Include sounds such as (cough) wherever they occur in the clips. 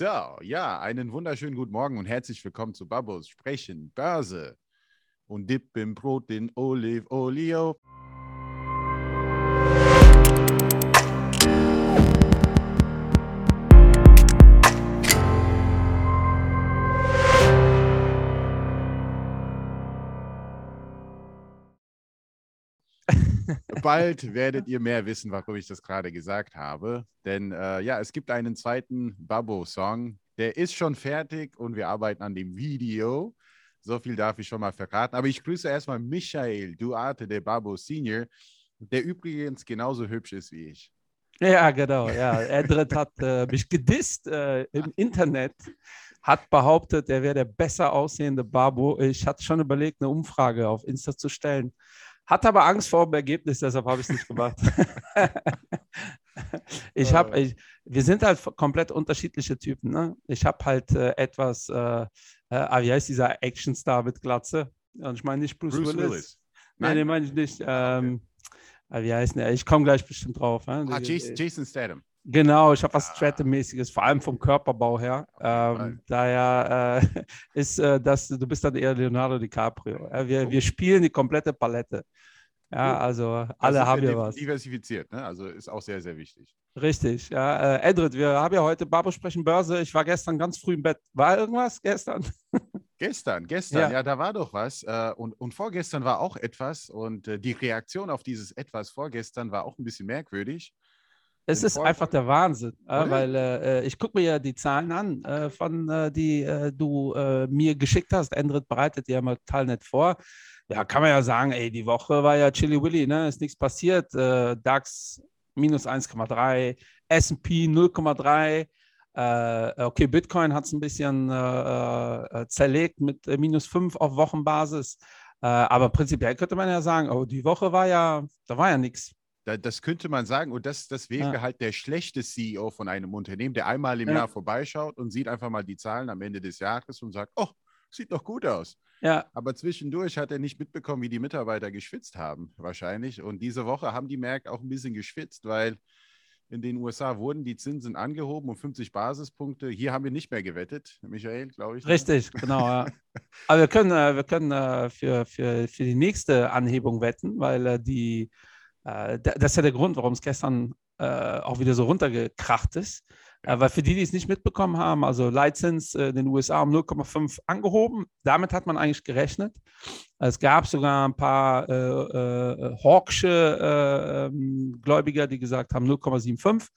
So, ja, einen wunderschönen guten Morgen und herzlich willkommen zu Babos Sprechen Börse und Dip im Brot in Olivolio. Bald werdet ihr mehr wissen, warum ich das gerade gesagt habe. Denn äh, ja, es gibt einen zweiten Babbo-Song. Der ist schon fertig und wir arbeiten an dem Video. So viel darf ich schon mal verraten. Aber ich grüße erstmal Michael Duarte, der Babbo Senior, der übrigens genauso hübsch ist wie ich. Ja, genau. Ja. Edred hat äh, mich gedisst äh, im Internet, hat behauptet, er wäre der besser aussehende Babo. Ich hatte schon überlegt, eine Umfrage auf Insta zu stellen. Hat aber Angst vor dem Ergebnis, deshalb habe ich es nicht gemacht. (laughs) ich habe, äh. wir sind halt komplett unterschiedliche Typen. Ne? Ich habe halt äh, etwas, äh, äh, wie heißt dieser Actionstar mit Glatze? Und ich meine nicht Bruce, Bruce Willis. Willis. Nein, den meine ich nicht. Ähm, okay. Wie heißt der? Ich komme gleich bestimmt drauf. Ne? Ah, Jason, Jason Statham. Genau, ich habe was ah. Stratum-mäßiges, vor allem vom Körperbau her. Ähm, daher äh, (laughs) ist äh, das, du bist dann eher Leonardo DiCaprio. Ja, wir, wir spielen die komplette Palette. Ja, also alle haben ja was. Diversifiziert, ne? Also ist auch sehr, sehr wichtig. Richtig, ja. Äh, Edred, wir haben ja heute Babo sprechen Börse. Ich war gestern ganz früh im Bett. War irgendwas gestern? (laughs) Gestern, gestern, ja. ja, da war doch was. Äh, und, und vorgestern war auch etwas. Und äh, die Reaktion auf dieses etwas vorgestern war auch ein bisschen merkwürdig. Es ist einfach der Wahnsinn, äh, weil äh, ich gucke mir ja die Zahlen an, äh, von äh, die äh, du äh, mir geschickt hast. Endrit bereitet die ja mal total nett vor. Ja, kann man ja sagen, ey, die Woche war ja Chili Willy, ne? Ist nichts passiert. DAX minus 1,3, SP 0,3. okay, Bitcoin hat es ein bisschen zerlegt mit minus 5 auf Wochenbasis. aber prinzipiell könnte man ja sagen, oh, die Woche war ja, da war ja nichts. Das könnte man sagen. Und das, das wäre ja. halt der schlechte CEO von einem Unternehmen, der einmal im ja. Jahr vorbeischaut und sieht einfach mal die Zahlen am Ende des Jahres und sagt, oh, sieht doch gut aus. Ja. Aber zwischendurch hat er nicht mitbekommen, wie die Mitarbeiter geschwitzt haben, wahrscheinlich. Und diese Woche haben die Märkte auch ein bisschen geschwitzt, weil in den USA wurden die Zinsen angehoben um 50 Basispunkte. Hier haben wir nicht mehr gewettet, Michael, glaube ich. Ne? Richtig, genau. Ja. Aber wir können, äh, wir können äh, für, für, für die nächste Anhebung wetten, weil äh, die äh, das ist ja der Grund, warum es gestern äh, auch wieder so runtergekracht ist. Äh, weil für die, die es nicht mitbekommen haben, also Leitzins in den USA um 0,5 angehoben. Damit hat man eigentlich gerechnet. Es gab sogar ein paar äh, äh, Hawksche ähm, Gläubiger, die gesagt haben 0,75.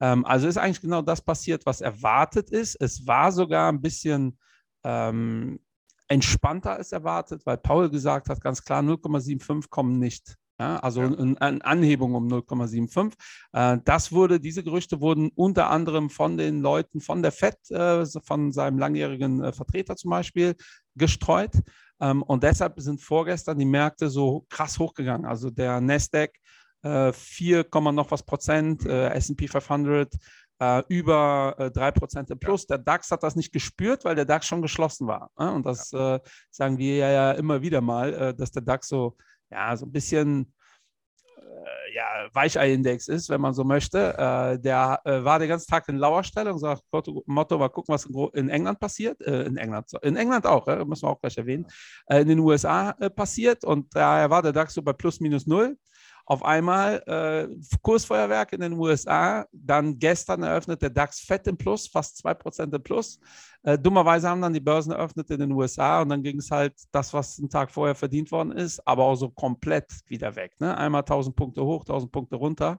Ähm, also ist eigentlich genau das passiert, was erwartet ist. Es war sogar ein bisschen ähm, entspannter als erwartet, weil Paul gesagt hat, ganz klar, 0,75 kommen nicht. Ja, also ja. eine Anhebung um 0,75. Äh, das wurde, diese Gerüchte wurden unter anderem von den Leuten von der FED, äh, von seinem langjährigen äh, Vertreter zum Beispiel, gestreut. Ähm, und deshalb sind vorgestern die Märkte so krass hochgegangen. Also der Nasdaq 4, noch was Prozent, SP 500 über äh, 3% im Plus. Ja. Der DAX hat das nicht gespürt, weil der DAX schon geschlossen war. Und das ja. sagen wir ja immer wieder mal, dass der DAX so ja, so ein bisschen äh, ja, Weichei-Index ist, wenn man so möchte. Äh, der äh, war den ganzen Tag in Lauerstellung, sagt Motto, Motto, mal gucken, was in, in England passiert. Äh, in England, in England auch, äh, müssen wir auch gleich erwähnen. Äh, in den USA passiert und daher war der DAX so bei plus minus null auf einmal äh, Kursfeuerwerk in den USA, dann gestern eröffnet der DAX fett im Plus, fast 2% im Plus. Äh, dummerweise haben dann die Börsen eröffnet in den USA und dann ging es halt das, was einen Tag vorher verdient worden ist, aber auch so komplett wieder weg. Ne? Einmal 1000 Punkte hoch, 1000 Punkte runter.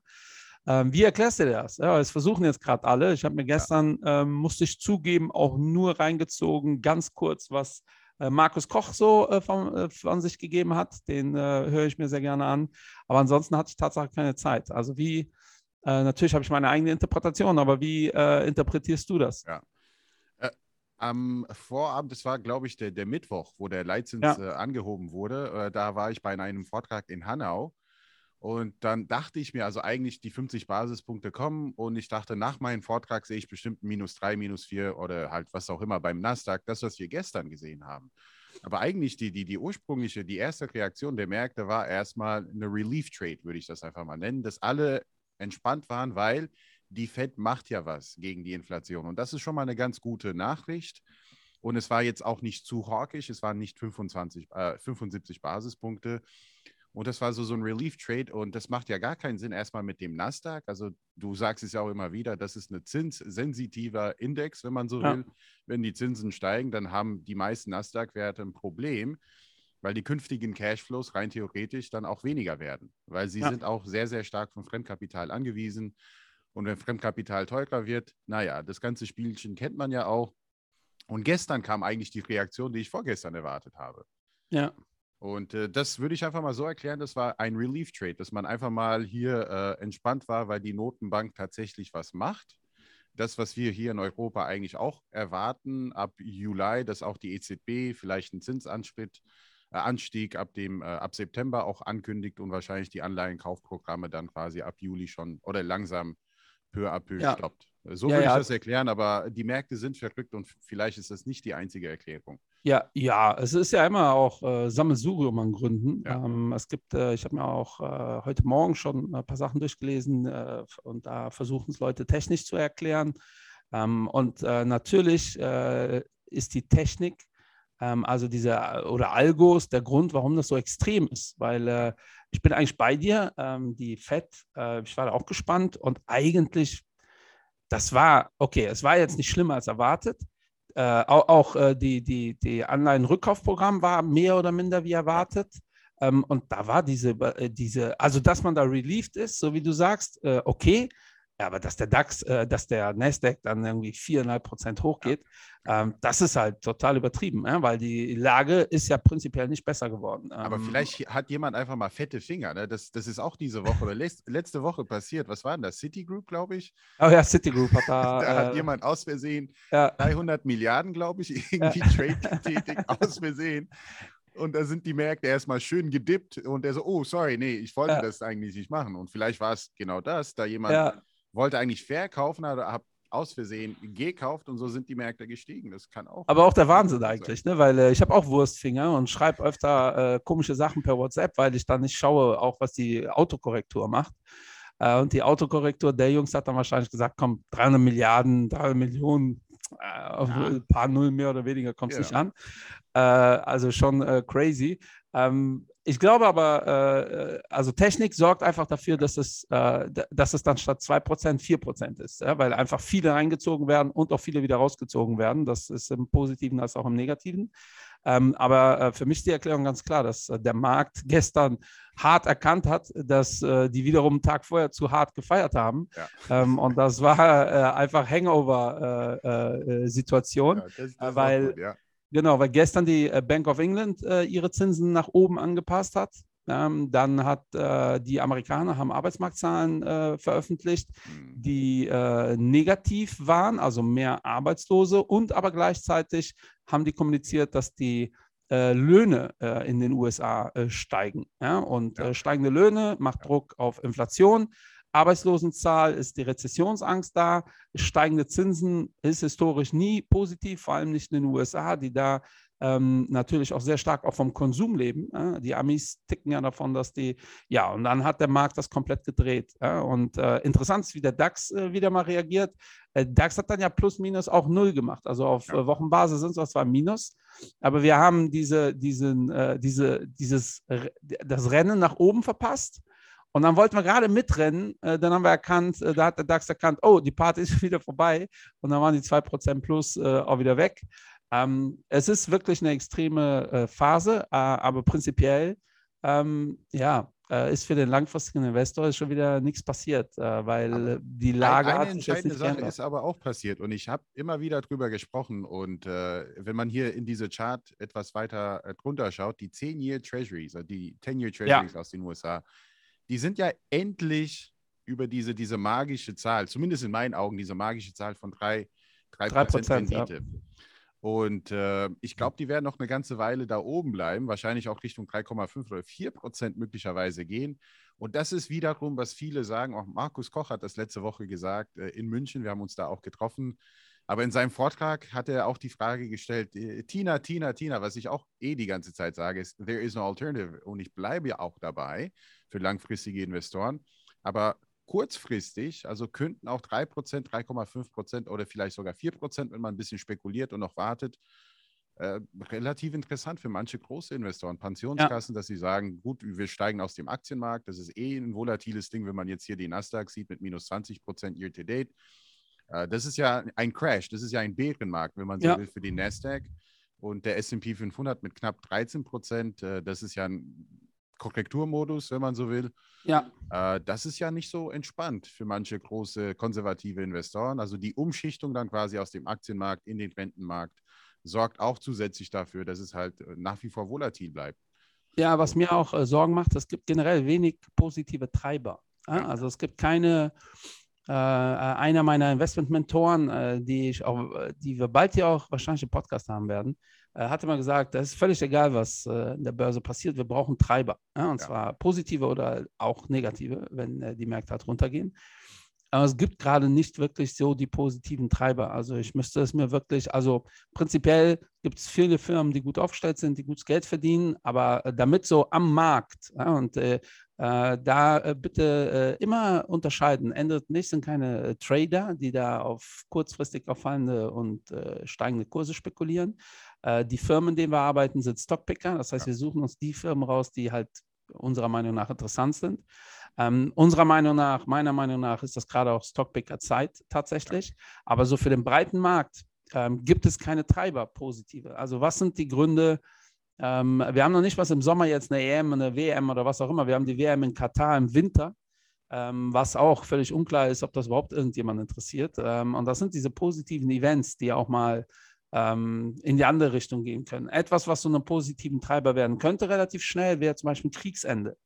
Ähm, wie erklärst du dir das? Ja, es versuchen jetzt gerade alle. Ich habe mir gestern, ja. ähm, musste ich zugeben, auch nur reingezogen, ganz kurz, was Markus Koch so äh, von, äh, von, sich gegeben hat. Den äh, höre ich mir sehr gerne an. Aber ansonsten hatte ich tatsächlich keine Zeit. Also wie, äh, natürlich habe ich meine eigene Interpretation, aber wie interpretierst du das? Ja. Am Vorabend, das war, glaube ich, der, der Mittwoch, wo der Leitzins ja. angehoben wurde. da war ich bei einem Vortrag in Hanau und dann dachte ich mir, also eigentlich die 50 Basispunkte kommen und ich dachte, nach meinem Vortrag sehe ich bestimmt minus drei, minus vier oder halt was auch immer beim Nasdaq, das, was wir gestern gesehen haben. Aber eigentlich die, die, die ursprüngliche, die erste Reaktion der Märkte war erstmal eine Relief Trade, würde ich das einfach mal nennen, dass alle entspannt waren, weil die Fed macht ja was gegen die Inflation. Und das ist schon mal eine ganz gute Nachricht. Und es war jetzt auch nicht zu hawkisch, es waren nicht 25, äh, 75 Basispunkte. Und das war so, so ein Relief-Trade und das macht ja gar keinen Sinn erstmal mit dem Nasdaq. Also du sagst es ja auch immer wieder, das ist ein zinssensitiver Index, wenn man so ja. will. Wenn die Zinsen steigen, dann haben die meisten Nasdaq-Werte ein Problem, weil die künftigen Cashflows rein theoretisch dann auch weniger werden, weil sie ja. sind auch sehr, sehr stark von Fremdkapital angewiesen. Und wenn Fremdkapital teurer wird, naja, das ganze Spielchen kennt man ja auch. Und gestern kam eigentlich die Reaktion, die ich vorgestern erwartet habe. Ja. Und äh, das würde ich einfach mal so erklären, das war ein Relief-Trade, dass man einfach mal hier äh, entspannt war, weil die Notenbank tatsächlich was macht. Das, was wir hier in Europa eigentlich auch erwarten, ab Juli, dass auch die EZB vielleicht einen Zinsanstieg äh, Anstieg ab, dem, äh, ab September auch ankündigt und wahrscheinlich die Anleihenkaufprogramme dann quasi ab Juli schon oder langsam peu à peu ja. stoppt. So ja, würde ich ja. das erklären, aber die Märkte sind verrückt und vielleicht ist das nicht die einzige Erklärung. Ja, ja, es ist ja immer auch äh, Sammelsurium an Gründen. Ja. Ähm, es gibt, äh, ich habe mir auch äh, heute Morgen schon ein paar Sachen durchgelesen äh, und da versuchen es Leute technisch zu erklären. Ähm, und äh, natürlich äh, ist die Technik, ähm, also diese oder Algos, der Grund, warum das so extrem ist, weil ich bin eigentlich bei dir. Ähm, die FED, ich war da auch gespannt und eigentlich das war, okay, es war jetzt nicht schlimmer als erwartet. Äh, auch, auch äh, die, die, die Anleihenrückkaufprogramm war mehr oder minder wie erwartet. Ähm, und da war diese, äh, diese, also dass man da relieved ist, so wie du sagst, äh, okay. Ja, aber dass der DAX, äh, dass der Nasdaq dann irgendwie viereinhalb Prozent hochgeht, ähm, das ist halt total übertrieben, äh, weil die Lage ist ja prinzipiell nicht besser geworden. Ähm, aber vielleicht hat jemand einfach mal fette Finger. Ne? Das, das ist auch diese Woche oder letzte Woche passiert. Was war denn das? Citigroup, glaube ich. Oh ja, Citigroup hat da. (laughs) da hat äh, jemand aus Versehen ja. 300 Milliarden, glaube ich, irgendwie ja. Trade getätigt, (laughs) aus Versehen. Und da sind die Märkte erstmal schön gedippt und er so, oh, sorry, nee, ich wollte ja. das eigentlich nicht machen. Und vielleicht war es genau das, da jemand ja wollte eigentlich verkaufen, aber habe aus Versehen gekauft und so sind die Märkte gestiegen. Das kann auch. Aber auch der Wahnsinn eigentlich, ne? weil äh, ich habe auch Wurstfinger und schreibe öfter äh, komische Sachen per WhatsApp, weil ich dann nicht schaue, auch was die Autokorrektur macht. Äh, und die Autokorrektur der Jungs hat dann wahrscheinlich gesagt, komm, 300 Milliarden, 300 Millionen, äh, ja. ein paar Nullen mehr oder weniger kommt es ja. nicht an. Äh, also schon äh, crazy. Ähm, ich glaube aber, äh, äh, also Technik sorgt einfach dafür, dass es, äh, dass es dann statt 2% 4% ist, ja? weil einfach viele reingezogen werden und auch viele wieder rausgezogen werden. Das ist im Positiven als auch im Negativen. Ähm, aber äh, für mich ist die Erklärung ganz klar, dass äh, der Markt gestern hart erkannt hat, dass äh, die wiederum einen Tag vorher zu hart gefeiert haben. Ja. Ähm, und das war einfach Hangover-Situation, ja, weil. Gut, ja Genau, weil gestern die äh, Bank of England äh, ihre Zinsen nach oben angepasst hat. Ähm, dann hat äh, die Amerikaner haben Arbeitsmarktzahlen äh, veröffentlicht, mhm. die äh, negativ waren, also mehr Arbeitslose und aber gleichzeitig haben die kommuniziert, dass die äh, Löhne in den USA steigen. Ja? Und steigende Löhne macht Druck auf Inflation. Arbeitslosenzahl ist die Rezessionsangst da. Steigende Zinsen ist historisch nie positiv, vor allem nicht in den USA, die da ähm, natürlich auch sehr stark auch vom Konsum leben. Äh? Die Amis ticken ja davon, dass die, ja, und dann hat der Markt das komplett gedreht. Äh? Und äh, interessant ist, wie der DAX äh, wieder mal reagiert. Äh, DAX hat dann ja plus minus auch null gemacht. Also auf ja. Äh, Wochenbasis sind es zwar minus, aber wir haben diese, diesen, diese, dieses, das Rennen nach oben verpasst. Und dann wollten wir gerade mitrennen. Äh, dann haben wir erkannt, äh, da hat der DAX erkannt, oh, die Party (laughs) ist wieder vorbei. Und dann waren die 2% plus äh, auch wieder weg. Ähm, es ist wirklich eine extreme äh, Phase, äh, aber prinzipiell, ähm, ja, äh, ist für den langfristigen Investor schon wieder nichts passiert, weil aber die Lage eine, eine entscheidende Sache geändert. ist aber auch passiert und ich habe immer wieder drüber gesprochen und wenn man hier in diese Chart etwas weiter drunter schaut, die 10-Year Treasuries, die 10-Year Treasuries ja. aus den USA, die sind ja endlich über diese, diese magische Zahl, zumindest in meinen Augen, diese magische Zahl von 3%, 3, 3 Rendite. Ja. Und äh, ich glaube, die werden noch eine ganze Weile da oben bleiben, wahrscheinlich auch Richtung 3,5 oder 4 Prozent möglicherweise gehen. Und das ist wiederum, was viele sagen, auch Markus Koch hat das letzte Woche gesagt äh, in München, wir haben uns da auch getroffen. Aber in seinem Vortrag hat er auch die Frage gestellt, äh, Tina, Tina, Tina, was ich auch eh die ganze Zeit sage, ist, there is no alternative. Und ich bleibe ja auch dabei für langfristige Investoren. Aber kurzfristig, also könnten auch 3%, 3,5% oder vielleicht sogar 4%, wenn man ein bisschen spekuliert und noch wartet, äh, relativ interessant für manche große Investoren, Pensionskassen, ja. dass sie sagen, gut, wir steigen aus dem Aktienmarkt, das ist eh ein volatiles Ding, wenn man jetzt hier die Nasdaq sieht mit minus 20 Prozent year to date. Äh, das ist ja ein Crash, das ist ja ein Bärenmarkt, wenn man so ja. will, für die Nasdaq. Und der SP 500 mit knapp 13 Prozent, äh, das ist ja ein Korrekturmodus, wenn man so will. Ja. Äh, das ist ja nicht so entspannt für manche große konservative Investoren. Also die Umschichtung dann quasi aus dem Aktienmarkt in den Rentenmarkt sorgt auch zusätzlich dafür, dass es halt nach wie vor volatil bleibt. Ja, was mir auch äh, Sorgen macht, es gibt generell wenig positive Treiber. Also es gibt keine, äh, äh, einer meiner Investmentmentoren, äh, die, ich auch, die wir bald hier auch wahrscheinlich im Podcast haben werden, äh, hatte mal gesagt, es ist völlig egal, was in der Börse passiert, wir brauchen Treiber. Ja? Und ja. zwar positive oder auch negative, wenn die Märkte halt runtergehen. Aber es gibt gerade nicht wirklich so die positiven Treiber. Also ich müsste es mir wirklich, also prinzipiell gibt es viele Firmen, die gut aufgestellt sind, die gutes Geld verdienen, aber äh, damit so am Markt ja, und äh, äh da äh, bitte äh, immer unterscheiden. Ändert nicht, sind keine äh, Trader, die da auf kurzfristig auffallende und steigende Kurse spekulieren. die Firmen, in denen wir arbeiten, sind Stockpicker. Das heißt, wir suchen uns die Firmen raus, die halt unserer Meinung nach interessant sind. Ähm, unserer Meinung nach, meiner Meinung nach, ist das gerade auch Stockpicker-Zeit tatsächlich. Aber so für den breiten Markt ähm, gibt es keine Treiber positive. Also was sind die Gründe? Ähm, wir haben noch nicht was im Sommer jetzt eine EM, eine WM oder was auch immer. Wir haben die WM in Katar im Winter, ähm, was auch völlig unklar ist, ob das überhaupt irgendjemand interessiert. Ähm, und das sind diese positiven Events, die auch mal ähm, in die andere Richtung gehen können. Etwas, was so einen positiven Treiber werden könnte, relativ schnell, wäre zum Beispiel Kriegsende.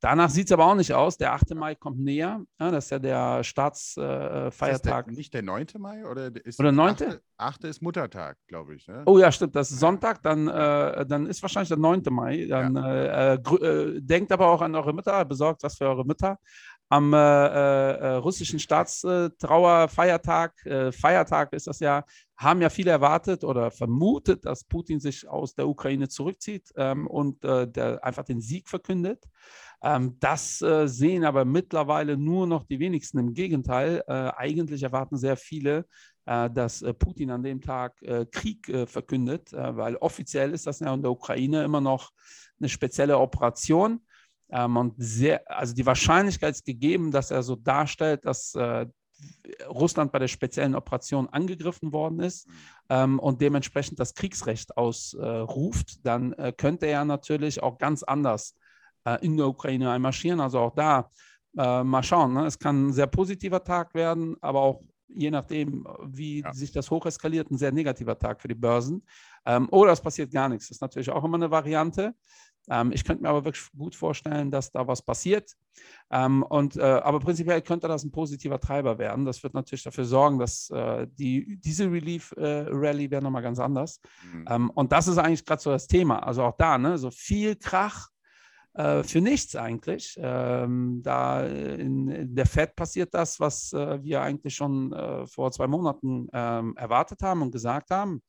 Danach sieht es aber auch nicht aus. Der 8. Mai kommt näher. Ja, das ist ja der Staatsfeiertag. Äh, nicht der 9. Mai? Oder, ist oder 9.? 8. 8. ist Muttertag, glaube ich. Ne? Oh ja, stimmt. Das ist Sonntag. Dann, äh, dann ist wahrscheinlich der 9. Mai. Dann ja. äh, äh denkt aber auch an eure Mütter. Besorgt was für eure Mütter. Am äh, äh, russischen Staatstrauerfeiertag, Feiertag ist das ja, haben ja viele erwartet oder vermutet, dass Putin sich aus der Ukraine zurückzieht ähm, und der einfach den Sieg verkündet. Ähm, das äh, sehen aber mittlerweile nur noch die wenigsten. Im Gegenteil, äh, eigentlich erwarten sehr viele, äh, dass äh, Putin an dem Tag äh, Krieg äh, verkündet, weil offiziell ist das ja in der Ukraine immer noch eine spezielle Operation. Ähm, und sehr, also die Wahrscheinlichkeit ist gegeben, dass er so darstellt, dass Russland bei der speziellen Operation angegriffen worden ist mhm. ähm, und dementsprechend das Kriegsrecht ausruft, dann könnte er natürlich auch ganz anders äh, in der Ukraine einmarschieren. Also auch da äh, mal schauen. Ne? Es kann ein sehr positiver Tag werden, aber auch je nachdem, wie ja. sich das hocheskaliert, ein sehr negativer Tag für die Börsen. Ähm, oder es passiert gar nichts. Das ist natürlich auch immer eine Variante. Ähm, ich könnte mir aber wirklich gut vorstellen, dass da was passiert. Ähm, und, äh, aber prinzipiell könnte das ein positiver Treiber werden. Das wird natürlich dafür sorgen, dass äh, die, diese Relief-Rally äh, wäre nochmal ganz anders. Mhm. Ähm, und das ist eigentlich gerade so das Thema. Also auch da, ne, so viel Krach äh, für nichts eigentlich. Ähm, da in, in, der FED passiert das, was äh, wir eigentlich schon äh, vor zwei Monaten ähm, erwartet haben und gesagt haben.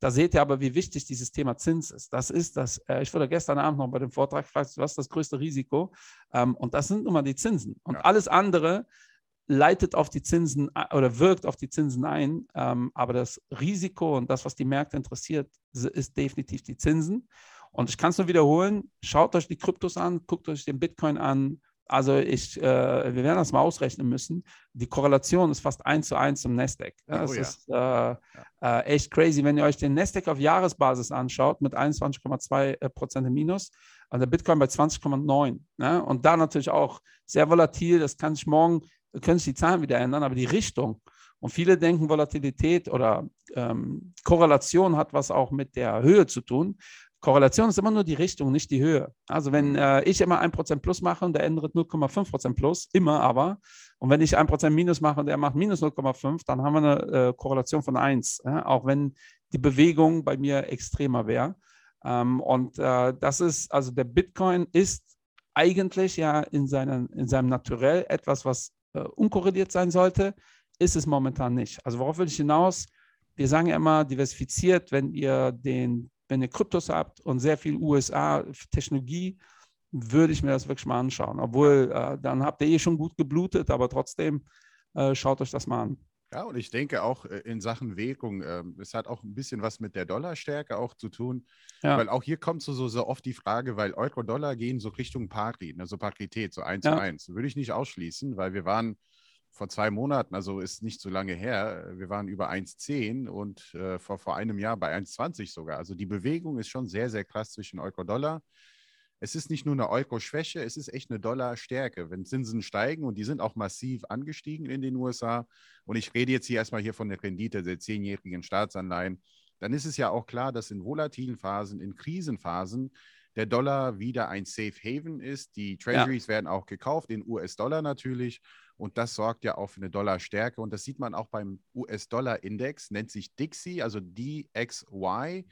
Da seht ihr aber, wie wichtig dieses Thema Zins ist. Das ist das, äh, ich wurde gestern Abend noch bei dem Vortrag gefragt, was ist das größte Risiko? Ähm, und das sind nun mal die Zinsen. Und ja. alles andere leitet auf die Zinsen äh, oder wirkt auf die Zinsen ein. Ähm, aber das Risiko und das, was die Märkte interessiert, ist definitiv die Zinsen. Und ich kann es nur wiederholen, schaut euch die Kryptos an, guckt euch den Bitcoin an. Also ich, äh, wir werden das mal ausrechnen müssen. Die Korrelation ist fast eins zu eins zum Nasdaq. Das oh, ja. ist äh, äh, echt crazy. Wenn ihr euch den Nasdaq auf Jahresbasis anschaut mit 21,2 äh, Prozent im Minus und der Bitcoin bei 20,9. Ne? Und da natürlich auch sehr volatil. Das kann sich morgen, können sich die Zahlen wieder ändern, aber die Richtung. Und viele denken, Volatilität oder ähm, Korrelation hat was auch mit der Höhe zu tun. Korrelation ist immer nur die Richtung, nicht die Höhe. Also wenn mhm. äh, ich immer 1% plus mache und der andere 0,5% plus, immer aber, und wenn ich 1% minus mache und der macht minus 0,5, dann haben wir eine äh, Korrelation von 1, ja? auch wenn die Bewegung bei mir extremer wäre. Ähm, und äh, das ist, also der Bitcoin ist eigentlich ja in, seinen, in seinem Naturell etwas, was äh, unkorreliert sein sollte, ist es momentan nicht. Also worauf will ich hinaus? Wir sagen ja immer diversifiziert, wenn ihr den wenn ihr Kryptos habt und sehr viel USA-Technologie, würde ich mir das wirklich mal anschauen. Obwohl, äh, dann habt ihr eh schon gut geblutet, aber trotzdem äh, schaut euch das mal an. Ja, und ich denke auch äh, in Sachen Währung, äh, es hat auch ein bisschen was mit der Dollarstärke auch zu tun. Ja. Weil auch hier kommt so, so, so oft die Frage, weil Euro-Dollar gehen so Richtung Pari, also Parität, so eins ja. zu eins. Würde ich nicht ausschließen, weil wir waren vor zwei Monaten, also ist nicht so lange her, wir waren über 1,10 und äh, vor, vor einem Jahr bei 1,20 sogar. Also die Bewegung ist schon sehr, sehr krass zwischen Euro-Dollar es ist nicht nur eine Euro-Schwäche, es ist echt eine Dollar-Stärke. Wenn Zinsen steigen und die sind auch massiv angestiegen in den USA, und ich rede jetzt hier erstmal hier von der Rendite der zehnjährigen Staatsanleihen, dann ist es ja auch klar, dass in volatilen Phasen, in Krisenphasen, der Dollar wieder ein Safe Haven ist. Die Treasuries ja. werden auch gekauft, in US-Dollar natürlich. Und das sorgt ja auch für eine Dollarstärke. Und das sieht man auch beim US-Dollar-Index, nennt sich Dixie, also DXY.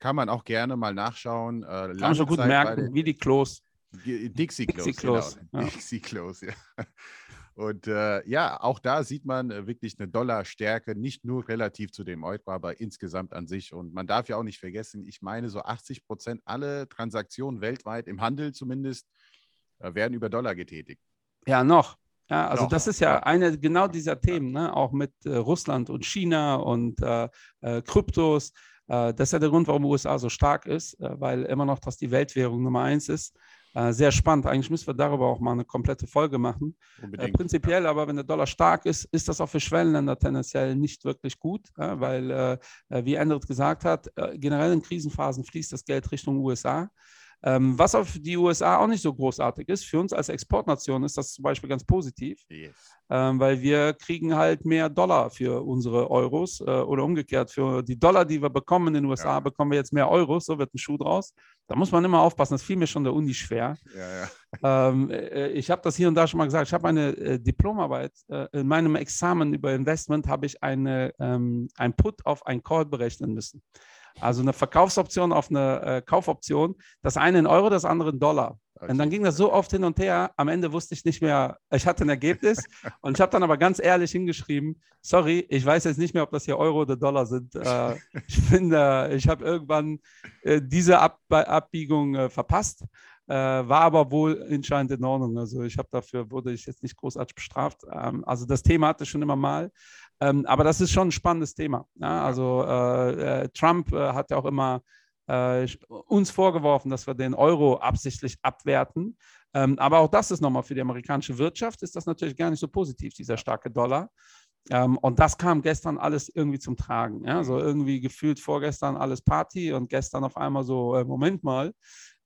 Kann man auch gerne mal nachschauen. Äh, Kann man so gut merken, wie die Klos. Dixie Klos. Dixie Klos, genau. ja. Dixie Klos, ja. Und äh, ja, auch da sieht man äh, wirklich eine Dollarstärke, nicht nur relativ zu dem Euro, aber insgesamt an sich. Und man darf ja auch nicht vergessen, ich meine, so 80 Prozent alle Transaktionen weltweit, im Handel zumindest, äh, werden über Dollar getätigt. Ja, noch. Ja, also noch. das ist ja eine genau dieser Themen, ne? auch mit äh, Russland und China und äh, Kryptos. Äh, das ist ja der Grund, warum die USA so stark ist, äh, weil immer noch das die Weltwährung Nummer eins ist. Äh, sehr spannend. Eigentlich müssen wir darüber auch mal eine komplette Folge machen. Unbedingt, prinzipiell, aber wenn der Dollar stark ist, ist das auch für Schwellenländer tendenziell nicht wirklich gut, weil, wie Endrit gesagt hat, generell in Krisenphasen fließt das Geld Richtung USA. Ähm, was auf die USA auch nicht so großartig ist, für uns als Exportnation ist das zum Beispiel ganz positiv, yes. ähm, weil wir kriegen halt mehr Dollar für unsere Euros äh, oder umgekehrt, für die Dollar, die wir bekommen in den USA, ja. bekommen wir jetzt mehr Euros, so wird ein Schuh draus. Da muss man immer aufpassen, das fiel mir schon der Uni schwer. Ja, ja. Ähm, äh, ich habe das hier und da schon mal gesagt, ich habe eine äh, Diplomarbeit, äh, in meinem Examen über Investment habe ich eine, ähm, ein Put auf ein Call berechnen müssen. Also eine Verkaufsoption auf eine äh, Kaufoption. Das eine in Euro, das andere in Dollar. Und dann ging das so oft hin und her. Am Ende wusste ich nicht mehr, ich hatte ein Ergebnis (laughs) und ich habe dann aber ganz ehrlich hingeschrieben, sorry, ich weiß jetzt nicht mehr, ob das hier Euro oder Dollar sind. Äh, (laughs) ich finde, ich habe irgendwann äh, diese Ab Abbiegung äh, verpasst. Äh, war aber wohl anscheinend in Ordnung. Also ich habe dafür, wurde ich jetzt nicht großartig bestraft. Ähm, also das Thema hatte ich schon immer mal. Ähm, aber das ist schon ein spannendes Thema. Ja? Also äh, äh, Trump äh, hat ja auch immer äh, uns vorgeworfen, dass wir den Euro absichtlich abwerten. Ähm, aber auch das ist nochmal für die amerikanische Wirtschaft, ist das natürlich gar nicht so positiv, dieser starke Dollar. Ähm, und das kam gestern alles irgendwie zum Tragen. Ja? So irgendwie gefühlt vorgestern alles Party und gestern auf einmal so, äh, Moment mal,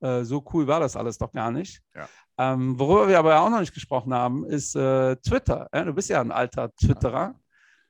äh, so cool war das alles doch gar nicht. Ja. Ähm, worüber wir aber auch noch nicht gesprochen haben, ist Twitter. Ja? Du bist ja ein alter Twitterer.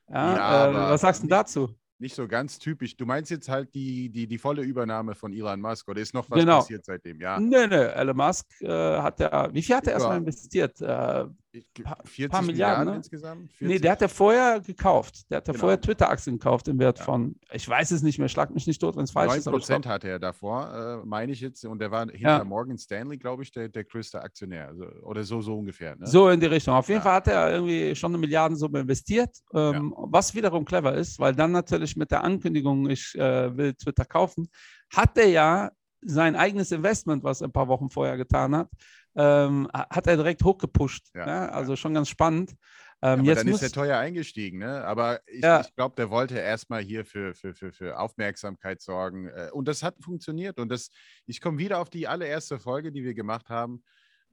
Ja, äh, was sagst du dazu? Nicht so ganz typisch. Du meinst jetzt halt die, die, die volle Übernahme von Elon Musk oder ist noch was genau. passiert seitdem? Ja. Nee, nee, Elon Musk äh, hat ja, wie viel hat er erstmal investiert? Äh, 40 paar Milliarden, Milliarden ne? insgesamt? 40? Nee, der hat ja vorher gekauft. Der hat ja genau. vorher Twitter-Aktien gekauft im Wert ja. von, ich weiß es nicht mehr, schlag mich nicht tot, wenn es falsch 9% ist. 9% hatte er davor, äh, meine ich jetzt. Und der war hinter ja. Morgan Stanley, glaube ich, der, der größte Aktionär. Also, oder so, so ungefähr. Ne? So in die Richtung. Auf jeden ja. Fall hat er irgendwie schon eine Milliardensumme investiert, ähm, was wiederum clever ist, weil dann natürlich mit der Ankündigung, ich äh, will Twitter kaufen, hat er ja sein eigenes Investment, was er ein paar Wochen vorher getan hat, ähm, hat er direkt hochgepusht. Ja, ne? Also schon ganz spannend. Ähm, ja, dann ist er teuer eingestiegen, ne? Aber ich, ja. ich glaube, der wollte erstmal hier für, für, für, für Aufmerksamkeit sorgen. Äh, und das hat funktioniert. Und das, ich komme wieder auf die allererste Folge, die wir gemacht haben.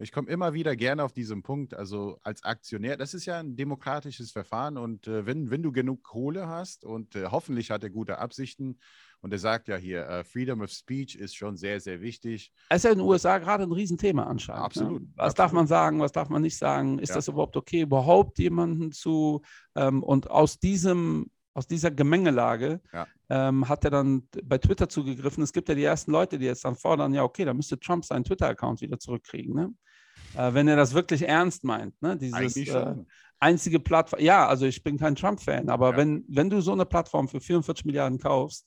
Ich komme immer wieder gerne auf diesen Punkt, also als Aktionär, das ist ja ein demokratisches Verfahren und äh, wenn, wenn du genug Kohle hast und äh, hoffentlich hat er gute Absichten, und er sagt ja hier, uh, Freedom of Speech ist schon sehr, sehr wichtig. Es ist ja in den USA gerade ein Riesenthema anscheinend. Absolut. Ne? Was absolut. darf man sagen, was darf man nicht sagen? Ist ja. das überhaupt okay, überhaupt jemanden zu ähm, und aus diesem aus dieser Gemengelage ja. ähm, hat er dann bei Twitter zugegriffen. Es gibt ja die ersten Leute, die jetzt dann fordern, ja, okay, dann müsste Trump seinen Twitter-Account wieder zurückkriegen. Ne? Äh, wenn er das wirklich ernst meint. Ne? Dieses äh, einzige Plattform. Ja, also ich bin kein Trump-Fan, aber ja. wenn, wenn du so eine Plattform für 44 Milliarden kaufst,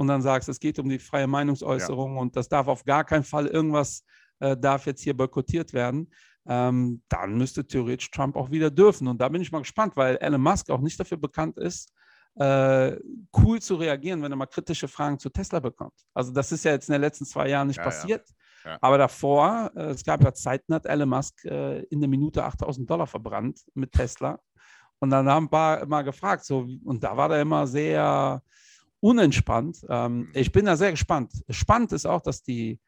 und dann sagst, es geht um die freie Meinungsäußerung ja. und das darf auf gar keinen Fall irgendwas äh, darf jetzt hier boykottiert werden, ähm, dann müsste theoretisch Trump auch wieder dürfen. Und da bin ich mal gespannt, weil Elon Musk auch nicht dafür bekannt ist, äh, cool zu reagieren, wenn er mal kritische Fragen zu Tesla bekommt. Also das ist ja jetzt in den letzten zwei Jahren nicht ja, passiert. Ja. Ja. Aber davor, äh, es gab ja Zeiten, hat Elon Musk äh, in der Minute 8000 Dollar verbrannt mit Tesla. Und dann haben ein paar immer gefragt, so, und da war der immer sehr unentspannt. Ähm, mhm. ich bin da sehr gespannt. Spannend ist auch, dass die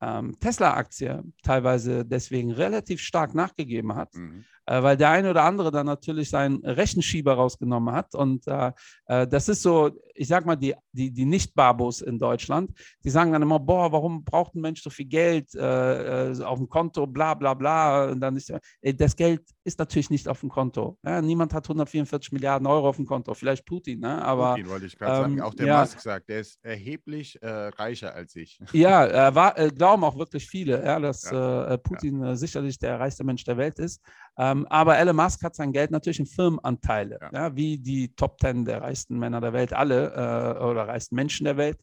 ähm, Tesla-Aktie teilweise deswegen relativ stark nachgegeben hat, mhm. Äh, weil der eine oder andere dann natürlich seinen Rechenschieber rausgenommen hat. Und äh, äh, das ist so, ich sag mal, die, die, die Nicht-Babos in Deutschland, die sagen dann immer, boah, warum braucht ein Mensch so viel Geld äh, äh, auf dem Konto, bla bla bla. Und dann ist das Geld ist natürlich nicht auf dem Konto. Ja, niemand hat 144 Milliarden Euro auf dem Konto, vielleicht Putin, ne? aber. Putin wollte ich gerade ähm, sagen. Auch der ja, Musk sagt, der ist erheblich äh, reicher als ich. (laughs) Ja, äh, war, glauben auch wirklich viele, ja, dass ja. Putin sicherlich der reichste Mensch der Welt ist. Ähm, aber Elon Musk hat sein Geld natürlich in Firmenanteile, ja. wie die Top 10 der reichsten Männer der Welt, alle äh, oder reichsten Menschen der Welt.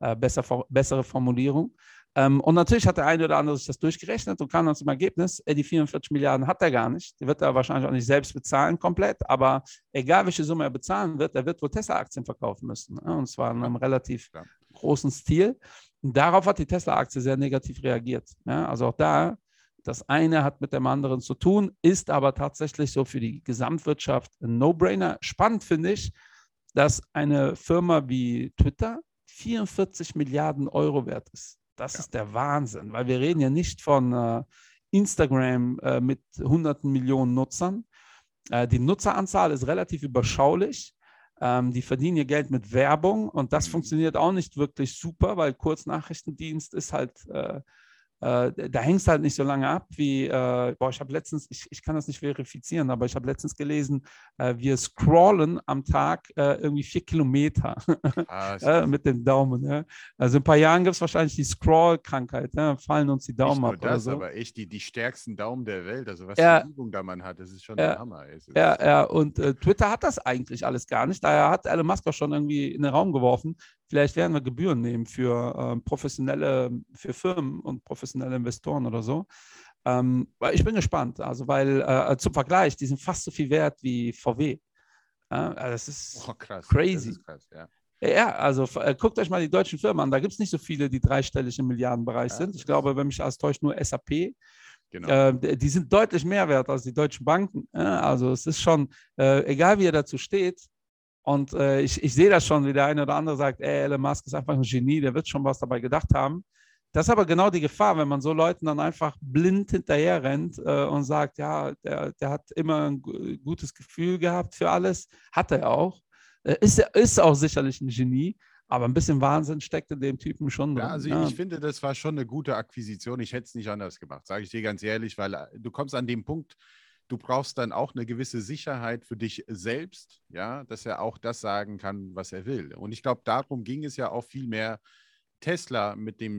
Äh, besser, bessere Formulierung. Ähm, und natürlich hat der eine oder andere sich das durchgerechnet und kam dann zum Ergebnis, äh, die 44 Milliarden hat er gar nicht. Die wird er wahrscheinlich auch nicht selbst bezahlen komplett, aber egal welche Summe er bezahlen wird, er wird wohl Tesla-Aktien verkaufen müssen. Ne? Und zwar in einem relativ ja. großen Stil. Und darauf hat die Tesla-Aktie sehr negativ reagiert. Ja? Also auch da, das eine hat mit dem anderen zu tun, ist aber tatsächlich so für die Gesamtwirtschaft ein No-Brainer. Spannend finde ich, dass eine Firma wie Twitter 44 Milliarden Euro wert ist. Das ja. ist der Wahnsinn, weil wir reden ja nicht von äh, Instagram äh, mit hunderten Millionen Nutzern. Äh, die Nutzeranzahl ist relativ überschaulich. Ähm, die verdienen ihr Geld mit Werbung und das mhm. funktioniert auch nicht wirklich super, weil Kurznachrichtendienst ist halt äh, da hängst halt nicht so lange ab wie, äh, boah, ich habe letztens, ich, ich kann das nicht verifizieren, aber ich habe letztens gelesen, äh, wir scrollen am Tag äh, irgendwie vier Kilometer (laughs) ah, mit dem Daumen. Ja. Also in ein paar Jahren gibt es wahrscheinlich die Scroll-Krankheit, ja. fallen uns die Daumen nicht ab. Das, so. aber echt die, die stärksten Daumen der Welt, also was ja, für Übung da man hat, das ist schon ja, der Hammer. Ja, ja, und äh, Twitter hat das eigentlich alles gar nicht. Daher hat Elon Musk auch schon irgendwie in den Raum geworfen, Vielleicht werden wir Gebühren nehmen für äh, professionelle, für Firmen und professionelle Investoren oder so. Ähm, ich bin gespannt, also weil äh, zum Vergleich, die sind fast so viel wert wie VW. Äh, das ist oh, krass. crazy. Das ist krass, ja. Ja, also äh, guckt euch mal die deutschen Firmen an. Da gibt es nicht so viele, die dreistellig im Milliardenbereich ja, sind. Ich glaube, wenn mich alles täuscht, nur SAP. Genau. Äh, die sind deutlich mehr wert als die deutschen Banken. also es ist schon, äh, egal wie er dazu steht, und äh, ich, ich sehe das schon, wie der eine oder andere sagt, ey, Elon Musk ist einfach ein Genie, der wird schon was dabei gedacht haben. Das ist aber genau die Gefahr, wenn man so Leuten dann einfach blind hinterher rennt äh, und sagt, ja, der, der hat immer ein gutes Gefühl gehabt für alles. Hat er auch. Äh, ist, ist auch sicherlich ein Genie, aber ein bisschen Wahnsinn steckt in dem Typen schon drin. Ja, also ja. ich finde, das war schon eine gute Akquisition. Ich hätte es nicht anders gemacht, sage ich dir ganz ehrlich, weil äh, du kommst an dem Punkt, du brauchst dann auch eine gewisse Sicherheit für dich selbst, ja, dass er auch das sagen kann, was er will. Und ich glaube, darum ging es ja auch viel mehr Tesla mit dem